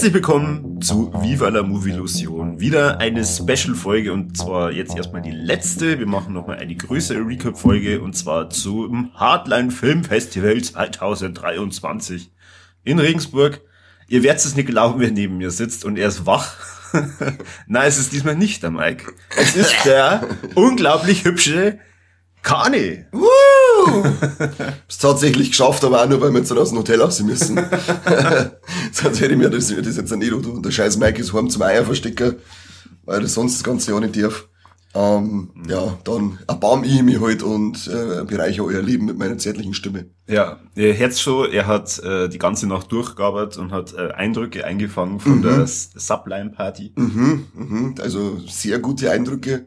Herzlich willkommen Viva la Movie Illusion. Wieder eine Special-Folge und zwar jetzt erstmal die letzte. Wir machen nochmal eine größere Recap-Folge und zwar zum Hardline Film Festival 2023 in Regensburg. Ihr werdet es nicht glauben, wer neben mir sitzt und er ist wach. Nein, es ist diesmal nicht der Mike. Es ist der unglaublich hübsche Kani. Woo! Hab's tatsächlich geschafft, aber auch nur, weil wir jetzt aus dem Hotel raus müssen. Sonst hätte ich mir das, das jetzt nicht tun. Und der scheiß Mike ist heim zum Eier verstecken, weil das sonst das ganze Jahr nicht darf. Ähm, ja, dann erbarm ich mich halt und äh, bereiche euer Leben mit meiner zärtlichen Stimme. Ja, ihr hört schon, er hat äh, die ganze Nacht durchgearbeitet und hat äh, Eindrücke eingefangen von mhm. der Sublime Party. Mhm, mhm, also sehr gute Eindrücke.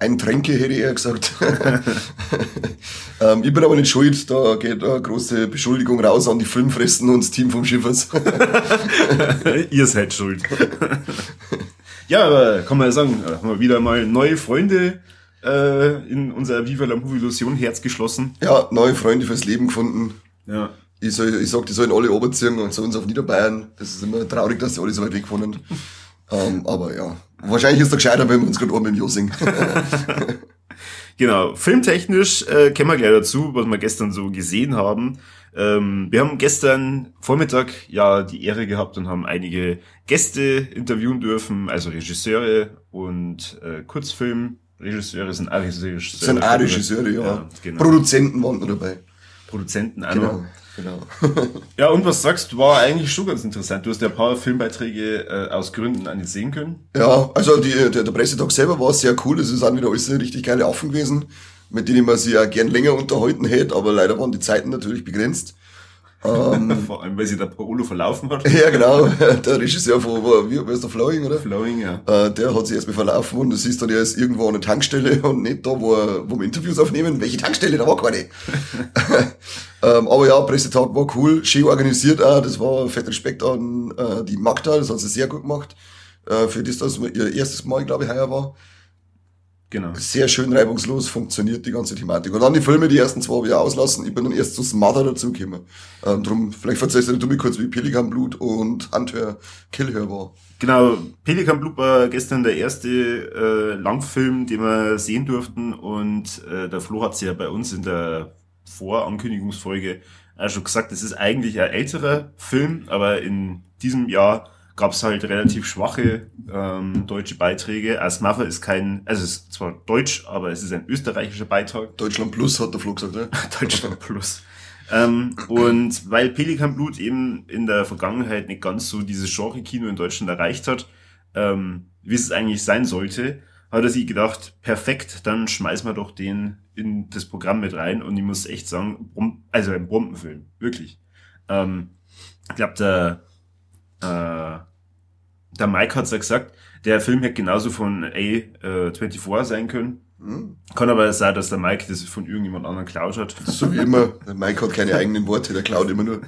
Ein Tränke hätte ich eher gesagt. ähm, ich bin aber nicht schuld, da geht eine große Beschuldigung raus an die Filmfressen und das Team vom Schiffers. Ihr seid schuld. ja, aber kann man ja sagen, haben wir wieder mal neue Freunde äh, in unser Viva la Movie Illusion Herz geschlossen. Ja, neue Freunde fürs Leben gefunden. Ja. Ich, soll, ich sag, die sollen alle runterziehen und zu uns auf Niederbayern. Das ist immer traurig, dass die alle so weit weg wohnen. Ähm, aber ja, Wahrscheinlich ist er gescheiter, wenn wir uns gerade oben im Josing. genau. Filmtechnisch äh, kommen wir gleich dazu, was wir gestern so gesehen haben. Ähm, wir haben gestern Vormittag ja die Ehre gehabt und haben einige Gäste interviewen dürfen, also Regisseure und äh, Kurzfilmregisseure sind auch Regisseure. Sind auch Regisseure, ja. ja genau. Produzenten waren noch dabei. Produzenten auch genau. Genau. ja, und was sagst du, war eigentlich schon ganz interessant. Du hast ja ein paar Filmbeiträge äh, aus Gründen an sehen können. Ja, also die, der, der Pressetag selber war sehr cool. Es sind wieder alles richtig geile Affen gewesen, mit denen man sich ja gern länger unterhalten hätte, aber leider waren die Zeiten natürlich begrenzt. Ähm, Vor allem, weil sich der Paolo verlaufen hat. Ja, genau. Der Regisseur von, wo, wie, ist der Flowing, oder? Flowing, ja. Äh, der hat sich erstmal verlaufen und das ist dann, er ist irgendwo an der Tankstelle und nicht da, wo, wo wir Interviews aufnehmen. Welche Tankstelle? Da war keine. ähm, aber ja, Pressetag war cool, schön organisiert auch. Das war fett Respekt an äh, die Magda, das hat sie sehr gut gemacht. Äh, für das, dass ihr erstes Mal, glaube ich, heuer war. Genau. Sehr schön reibungslos funktioniert die ganze Thematik. Und dann die Filme, die ersten zwei ich auslassen. Ich bin dann erst zu Smother dazugekommen. Ähm, drum, vielleicht erzählst du mir kurz, wie Pelikan Blut und Hunter Killher war. Genau, Pelikan Blut war gestern der erste äh, Langfilm, den wir sehen durften. Und äh, der Flo hat es ja bei uns in der Vorankündigungsfolge auch schon gesagt, es ist eigentlich ein älterer Film, aber in diesem Jahr gab es halt relativ schwache ähm, deutsche Beiträge. Asmaffer ist kein, also es ist zwar deutsch, aber es ist ein österreichischer Beitrag. Deutschland Plus hat der Flo gesagt, ne? Deutschland Plus. ähm, und weil Pelikan Blut eben in der Vergangenheit nicht ganz so dieses Genre-Kino in Deutschland erreicht hat, ähm, wie es eigentlich sein sollte, hat er sich gedacht, perfekt, dann schmeißen wir doch den in das Programm mit rein. Und ich muss echt sagen, also ein Bombenfilm, wirklich. Ähm, ich glaube, der äh, der Mike hat's ja gesagt, der Film hätte genauso von A24 sein können. Mhm. Kann aber sein, dass der Mike das von irgendjemand anderem klaut hat. So wie immer. Der Mike hat keine eigenen Worte, der klaut immer nur.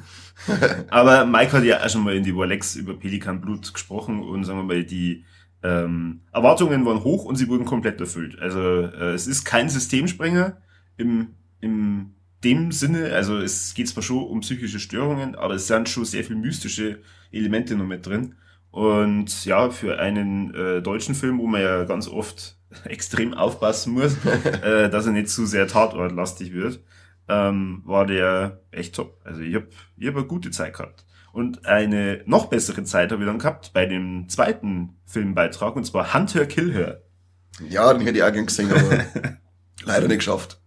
aber Mike hat ja auch schon mal in die Warlex über Pelikan Blut gesprochen und sagen wir mal, die ähm, Erwartungen waren hoch und sie wurden komplett erfüllt. Also äh, es ist kein Systemsprenger im, im dem Sinne, also es geht zwar schon um psychische Störungen, aber es sind schon sehr viel mystische Elemente noch mit drin. Und ja, für einen äh, deutschen Film, wo man ja ganz oft extrem aufpassen muss, äh, dass er nicht zu sehr tatortlastig wird, ähm, war der echt top. Also ich habe ich hab eine gute Zeit gehabt. Und eine noch bessere Zeit habe ich dann gehabt bei dem zweiten Filmbeitrag, und zwar Hunter Kill Her. Ja, den hätte ich auch gern gesehen, aber leider nicht geschafft.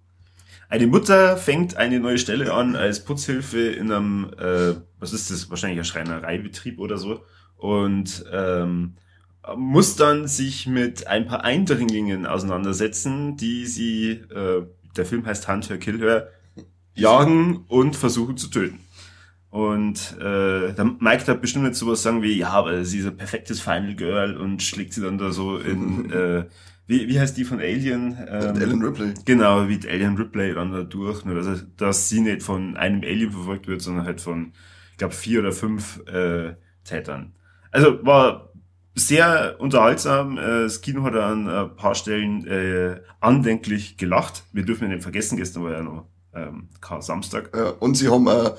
Eine Mutter fängt eine neue Stelle an als Putzhilfe in einem, äh, was ist das, wahrscheinlich ein Schreinereibetrieb oder so und ähm, muss dann sich mit ein paar Eindringlingen auseinandersetzen, die sie, äh, der Film heißt Hunter Kill Her, jagen und versuchen zu töten. Und äh, der Mike hat bestimmt nicht sowas sagen wie, ja, aber sie ist ein perfektes Final Girl und schlägt sie dann da so in, äh, wie, wie heißt die von Alien? Ähm, Ellen Ripley. Genau, wie Alien Ripley dann da durch, nur dass, dass sie nicht von einem Alien verfolgt wird, sondern halt von, ich glaube, vier oder fünf äh, Tätern. Also war sehr unterhaltsam. Äh, Das Kino hat an ein paar Stellen äh, andenklich gelacht. Wir dürfen ja nicht vergessen, gestern war ja noch ähm, Samstag. Ja, und sie haben äh,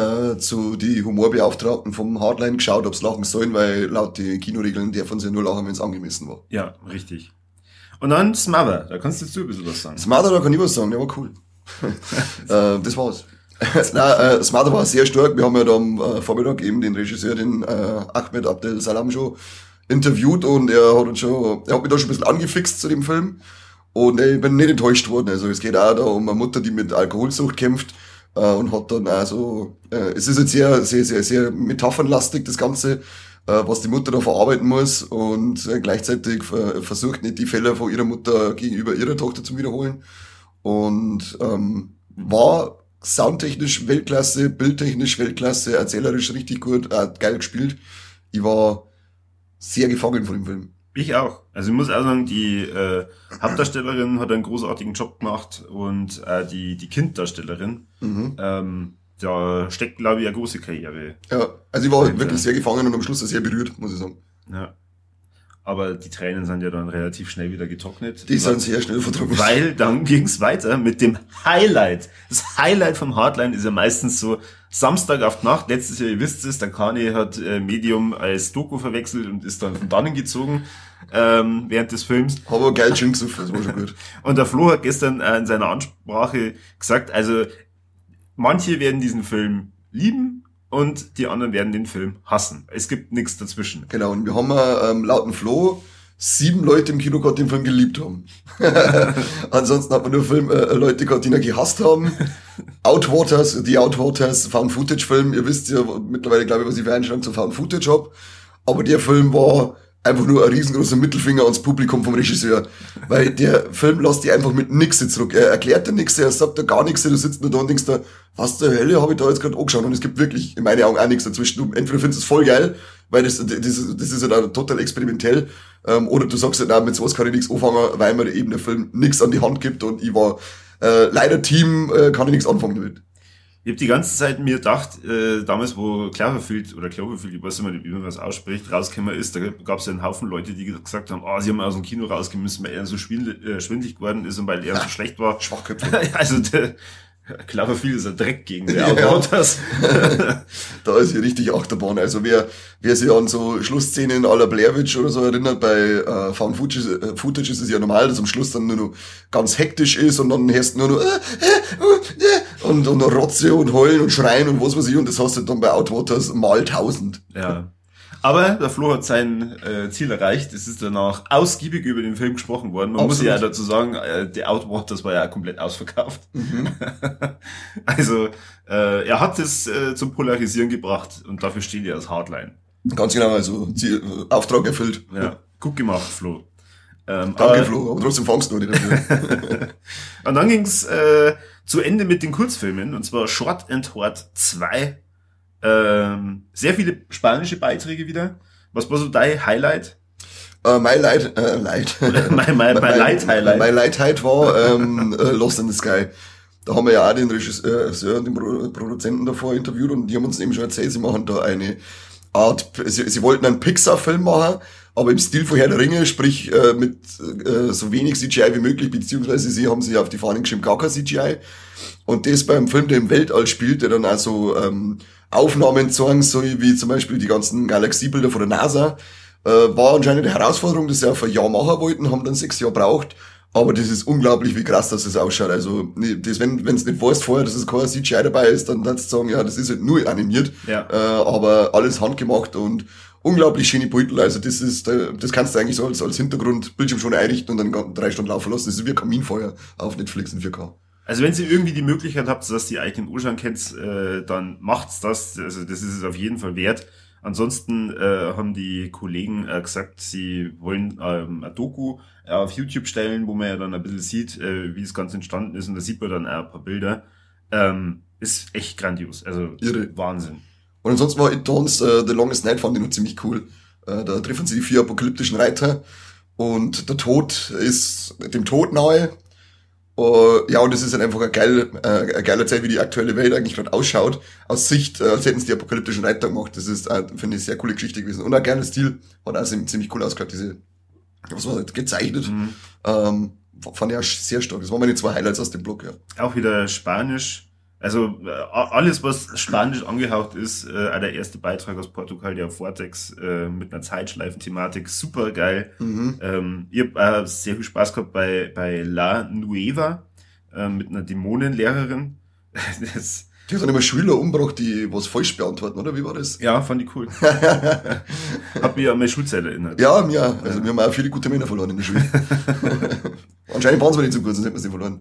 äh, zu die Humorbeauftragten vom Hardline geschaut, ob sie lachen sollen, weil laut den Kinoregeln dürfen sie nur lachen, wenn es angemessen war. Ja, richtig. Und dann Smother, da kannst jetzt du ein bisschen was sagen. Smother, da kann ich was sagen, der war cool. äh, das war's. Nein, äh, Smother war sehr stark. Wir haben ja da am äh, Vormittag eben den Regisseur, den äh, Ahmed Abdel Salam schon interviewt und er hat uns schon, er hat mich da schon ein bisschen angefixt zu dem Film. Und äh, ich bin nicht enttäuscht worden. Also es geht auch da um eine Mutter, die mit Alkoholsucht kämpft äh, und hat dann also, äh, es ist jetzt sehr, sehr, sehr, sehr metaphernlastig, das Ganze, äh, was die Mutter da verarbeiten muss und äh, gleichzeitig versucht nicht die Fälle von ihrer Mutter gegenüber ihrer Tochter zu wiederholen. Und ähm, war soundtechnisch Weltklasse, bildtechnisch Weltklasse, erzählerisch richtig gut, äh, geil gespielt. Ich war sehr gefangen von dem Film. Ich auch. Also ich muss auch sagen, die äh, Hauptdarstellerin hat einen großartigen Job gemacht und äh, die, die Kinddarstellerin, Mhm. ähm, da steckt, glaube ich, eine große Karriere. Ja, also ich war wirklich sehr gefangen und am Schluss sehr berührt, muss ich sagen. Ja. Aber die Tränen sind ja dann relativ schnell wieder getrocknet. Die sind sehr schnell vertrocknet. Weil dann ging's weiter mit dem Highlight. Das Highlight vom Hardline ist ja meistens so Samstag auf Nacht. Letztes Jahr, ihr wisst es, der Kani hat äh, Medium als Doku verwechselt und ist dann von dannen gezogen ähm, während des Films. Aber geil schön gesoffen, das war schon gut. Und der Flo hat gestern äh, in seiner Ansprache gesagt, also manche werden diesen Film lieben und die anderen werden den Film hassen. Es gibt nichts dazwischen. Genau, und wir haben äh, ähm, laut dem Flo sieben Leute im Kino gehabt, die den Film geliebt haben. Ansonsten hat man nur Film, äh, Leute gehabt, die ihn gehasst haben. Outwaters, die Outwaters, Found-Footage-Film. Ihr wisst ja mittlerweile, glaube ich, was ich für Einstellung zu Found-Footage hab. Aber der Film war einfach nur ein riesengroßer Mittelfinger ans Publikum vom Regisseur. Weil der Film lässt dich einfach mit nix zurück. Er erklärt dir nichts, er sagt dir gar nichts, du sitzt nur da und denkst da, was zur Hölle habe ich da jetzt gerade angeschaut? Und es gibt wirklich in meinen Augen auch nichts dazwischen. Du entweder findest du es voll geil, weil das, das, ist- das ist ja dann total experimentell, ähm, oder du sagst ja, nein, mit sowas kann ich nichts anfangen, weil mir eben der Film nichts an die Hand gibt und ich war äh, leider Team, äh, kann ich nichts anfangen damit. Ich habe die ganze Zeit mir gedacht, äh, damals wo Cloverfield oder Cloverfield, ich weiß nicht mehr, wie man das ausspricht, rausgekommen ist, da gab es ja einen Haufen Leute, die gesagt haben, ah, sie haben aus dem Kino rausgemessen, weil er so schwindelig, äh, schwindelig geworden ist und weil er so schlecht war. Schwachköpfe. Also der Cloverfield ist ein Dreck gegen der Ja. Autors. da ist hier richtig Achterbahn. Also wer, wer sich an so Schlussszenen à la Blair Witch oder so erinnert, bei äh, Found Footage, äh, Footage ist es ja normal, dass am Schluss dann nur noch ganz hektisch ist und dann hörst du nur noch äh, äh, äh, und, und Rotze und Heulen und Schreien und was weiß ich und das hast du dann bei Outwaters mal tausend. Ja. Aber der Flo hat sein äh, Ziel erreicht. Es ist danach ausgiebig über den Film gesprochen worden. Man muss Absolut. ja dazu sagen, äh, der Outwaters war ja komplett ausverkauft. Mhm. also äh, er hat es äh, zum Polarisieren gebracht und dafür steht er als Hardline. Ganz genau, also Ziel, äh, Auftrag erfüllt. Ja, gut gemacht, Flo. Ähm, Danke, aber- Flo, aber trotzdem fangst du nicht dafür. Und dann ging's äh, zu Ende mit den Kurzfilmen, und zwar Short and Hard 2. Ähm, sehr viele spanische Beiträge wieder. Was war so dein Highlight? äh, mein Leid, äh, Leid. mein, mein, mein Light-Highlight. Mein Leid war ähm, äh, Lost in the Sky. Da haben wir ja auch den Regisseur und den Pro Produzenten davor interviewt und die haben uns eben schon erzählt, sie machen da eine Art, sie, sie wollten einen Pixar-Film machen, aber im Stil von Herr der Ringe, sprich äh, mit äh, so wenig CGI wie möglich, beziehungsweise sie haben sich auf die Fahnen geschrieben, gar kein CGI. Und das beim Film, der im Weltall spielt, der dann also ähm, Aufnahmen zeigen soll, wie zum Beispiel die ganzen Galaxiebilder von der NASA, äh, war anscheinend eine Herausforderung, das sie auf ein Jahr machen wollten, haben dann sechs Jahre braucht. Aber das ist unglaublich, wie krass das ausschaut. Also, nee, das, wenn wenn es nicht weißt vorher, dass es kein CGI dabei ist, dann kannst du sagen, ja, das ist halt nur animiert. Ja. Äh, aber alles handgemacht und unglaublich schöne Beutel. Also das ist, äh, das kannst du eigentlich so als, als Hintergrund-Bildschirm schon einrichten und dann drei Stunden laufen lassen. Das ist wie ein Kaminfeuer auf Netflix in 4K. Also wenn ihr irgendwie die Möglichkeit habt, dass die euch den Urshan kennt, äh, dann macht's das. Also das ist es auf jeden Fall wert. Ansonsten äh, haben die Kollegen äh, gesagt, sie wollen ähm, ein Doku äh, auf YouTube stellen, wo man ja dann ein bisschen sieht, äh, wie das Ganze entstanden ist. Und da sieht man dann auch ein paar Bilder. Ähm, ist echt grandios. Also Irre. Wahnsinn. Und ansonsten war It Dawns äh, The Longest Night, fand ich noch ziemlich cool. Äh, da treffen sie die vier apokalyptischen Reiter und der Tod ist dem Tod nahe. Uh, ja, und es ist halt einfach eine geile, äh, eine geile Zeit, wie die aktuelle Welt eigentlich gerade ausschaut. Aus Sicht, äh, als hätten sie die apokalyptischen Reiter gemacht. Das ist, äh, finde ich, sehr coole Geschichte gewesen. Und auch gerne Stil. Hat auch ziemlich cool ausgeschaut, diese, was war das, gezeichnet. Mhm. Ähm, fand ich auch sehr stark. Das waren meine zwei Highlights aus dem Blog, ja. Auch wieder Spanisch. Also äh, alles, was spanisch angehaucht ist, äh, auch der erste Beitrag aus Portugal, der Vortex äh, mit einer Zeitschleifen-Thematik, super geil. Mhm. Ähm, ich habe äh, sehr viel Spaß gehabt bei, bei La Nueva äh, mit einer Dämonenlehrerin. das, die hat dann immer Schüler umgebracht, die was falsch beantworten, oder? Wie war das? Ja, fand ich cool. Hab mich an meine Schulzeit erinnert. Ja, ja. Also wir haben auch viele gute Männer verloren in der Schule. Anscheinend waren sie nicht so gut, sonst hätten wir sie verloren.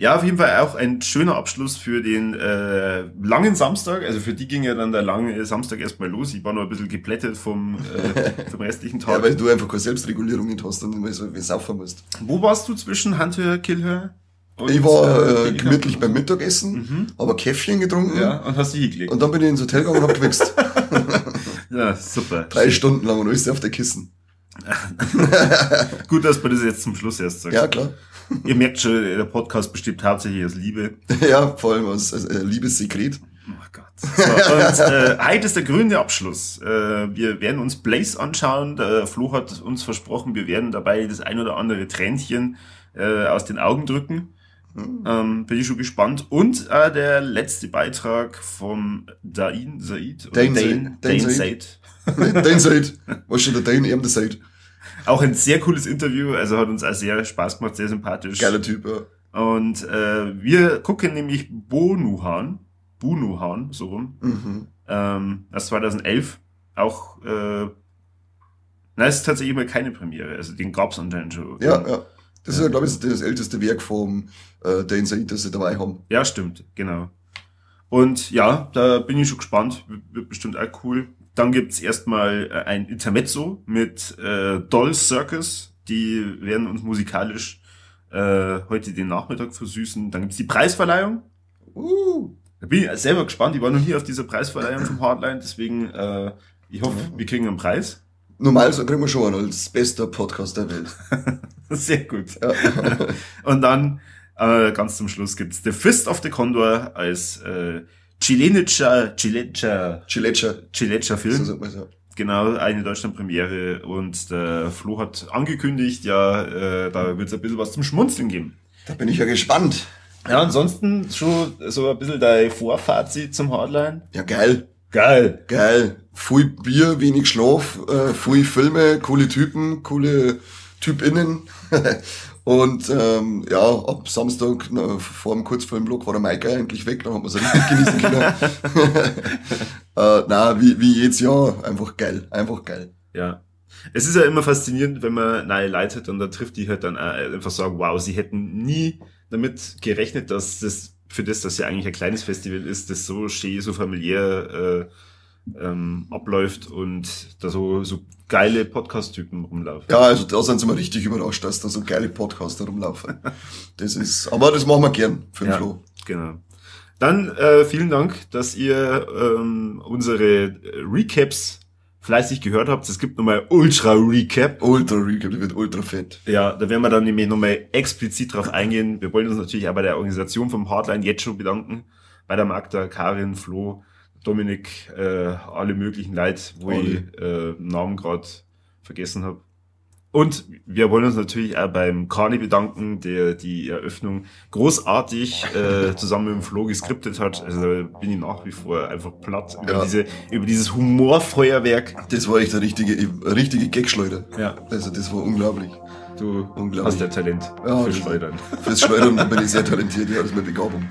Ja, auf jeden Fall auch ein schöner Abschluss für den äh, langen Samstag. Also für die ging ja dann der lange Samstag erstmal los. Ich war noch ein bisschen geplättet vom, äh, vom restlichen Tag. ja, weil du einfach keine Selbstregulierung nicht hast und immer so saufen musst. Wo warst du zwischen Handhör, Killhör? Und, ich war äh, gemütlich beim Mittagessen, mhm. aber Käffchen getrunken. Ja, und hast dich hingelegt. Und dann bin ich ins Hotel gegangen und hab gewichst. ja, super. Drei Stunden lang und alles auf der Kissen. Gut, dass man das jetzt zum Schluss erst sagt. Ja, klar. Ihr merkt schon, der Podcast besteht hauptsächlich aus Liebe. Ja, vor allem aus, äh, Liebessekret. Oh Gott. So, und äh, heute ist der grüne Abschluss. Äh, wir werden uns Blaze anschauen. Der Flo hat uns versprochen, wir werden dabei das ein oder andere Tränchen äh, aus den Augen drücken. Hm. Ähm, bin ich schon gespannt. Und äh, der letzte Beitrag vom Dain Said. Dain, Dain, Dain, Dain Said. Dain Said. Was schon der Dain, eben der Said. Auch ein sehr cooles Interview, also hat uns auch sehr Spaß gemacht, sehr sympathisch. Geiler Typ, ja. Und äh, wir gucken nämlich Bonuhan, Bunuhan, so rum, mhm. ähm, aus 2011. Auch, äh, na, ist tatsächlich mal keine Premiere, also den gab's anscheinend schon. Ja, ja. Das ist ja, glaube ich, das älteste Werk vom äh, Dane Said, das sie dabei haben. Ja, stimmt, genau. Und ja, da bin ich schon gespannt. Wird bestimmt auch cool. Dann gibt's erstmal äh, ein Intermezzo mit äh, Doll Circus. Die werden uns musikalisch äh, heute den Nachmittag versüßen. Dann gibt's die Preisverleihung. Uh. Da bin ich selber gespannt. Ich war noch nie auf dieser Preisverleihung vom Hardline, deswegen äh, ich hoffe, wir kriegen einen Preis. Normal so kriegen wir schon als bester Podcast der Welt. Sehr gut. Ja. Und dann äh, ganz zum Schluss gibt's The Fist of the Condor als äh, chilenischer, chilenischer, chilenischer, chilenischer Film. So man so. Genau, eine Deutschland-Premiere und der Flo hat angekündigt, ja, äh, da wird es ein bisschen was zum Schmunzeln geben. Da bin ich ja gespannt. Ja, ansonsten schon so ein bisschen dein Vorfazit zum Hardline. Ja, geil. Geil. Geil. Viel Bier, wenig Schlaf, äh, viel Filme, coole Typen, coole TypInnen. Und ähm, ja, ab Samstag na, vor dem Kurzfilmblock war der Maike eigentlich weg, dann haben wir es richtig genießen können. äh, na, wie, wie jedes Jahr, einfach geil, einfach geil. Ja. Es ist ja immer faszinierend, wenn man neue Leute hat und da trifft die halt dann einfach sagen, wow, sie hätten nie damit gerechnet, dass das für das, dass ja eigentlich ein kleines Festival ist, das so schön, so familiär äh, ähm, abläuft und da so, so geile Podcast-Typen rumlaufen. Ja, also da sind sie mal richtig überrascht, dass da so geile Podcaster rumlaufen. Das ist, aber das machen wir gern für den ja, Flo. Genau. Dann äh, vielen Dank, dass ihr ähm, unsere Recaps fleißig gehört habt. Es gibt nochmal Ultra Recap. Ultra Recap, der wird ultra fett. Ja, da werden wir dann nämlich nochmal explizit drauf eingehen. Wir wollen uns natürlich auch bei der Organisation vom Hardline jetzt schon bedanken. Bei der Magda, Karin, Flo, Dominik, äh, alle möglichen Leute, wo alle. ich äh, Namen gerade vergessen habe. Und wir wollen uns natürlich auch beim Kani bedanken, der die Eröffnung großartig äh, zusammen mit dem Flo geskriptet hat. Also da bin ich nach wie vor einfach platt über, ja. diese, über dieses Humorfeuerwerk. Das war echt eine richtige, richtige Gagschleuder. Ja. Also das war unglaublich. Du unglaublich. hast ja Talent ja, für Schleudern. Fürs Schleudern bin ich sehr talentiert, ja, das ist meine Begabung.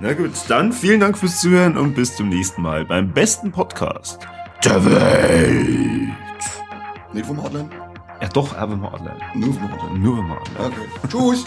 Na gut, dann vielen Dank fürs Zuhören und bis zum nächsten Mal beim besten Podcast der Welt. Nicht vom Hotline? Ja doch, aber vom Hotline. Nur vom Hotline. Nur vom Hotline. Okay. Tschüss.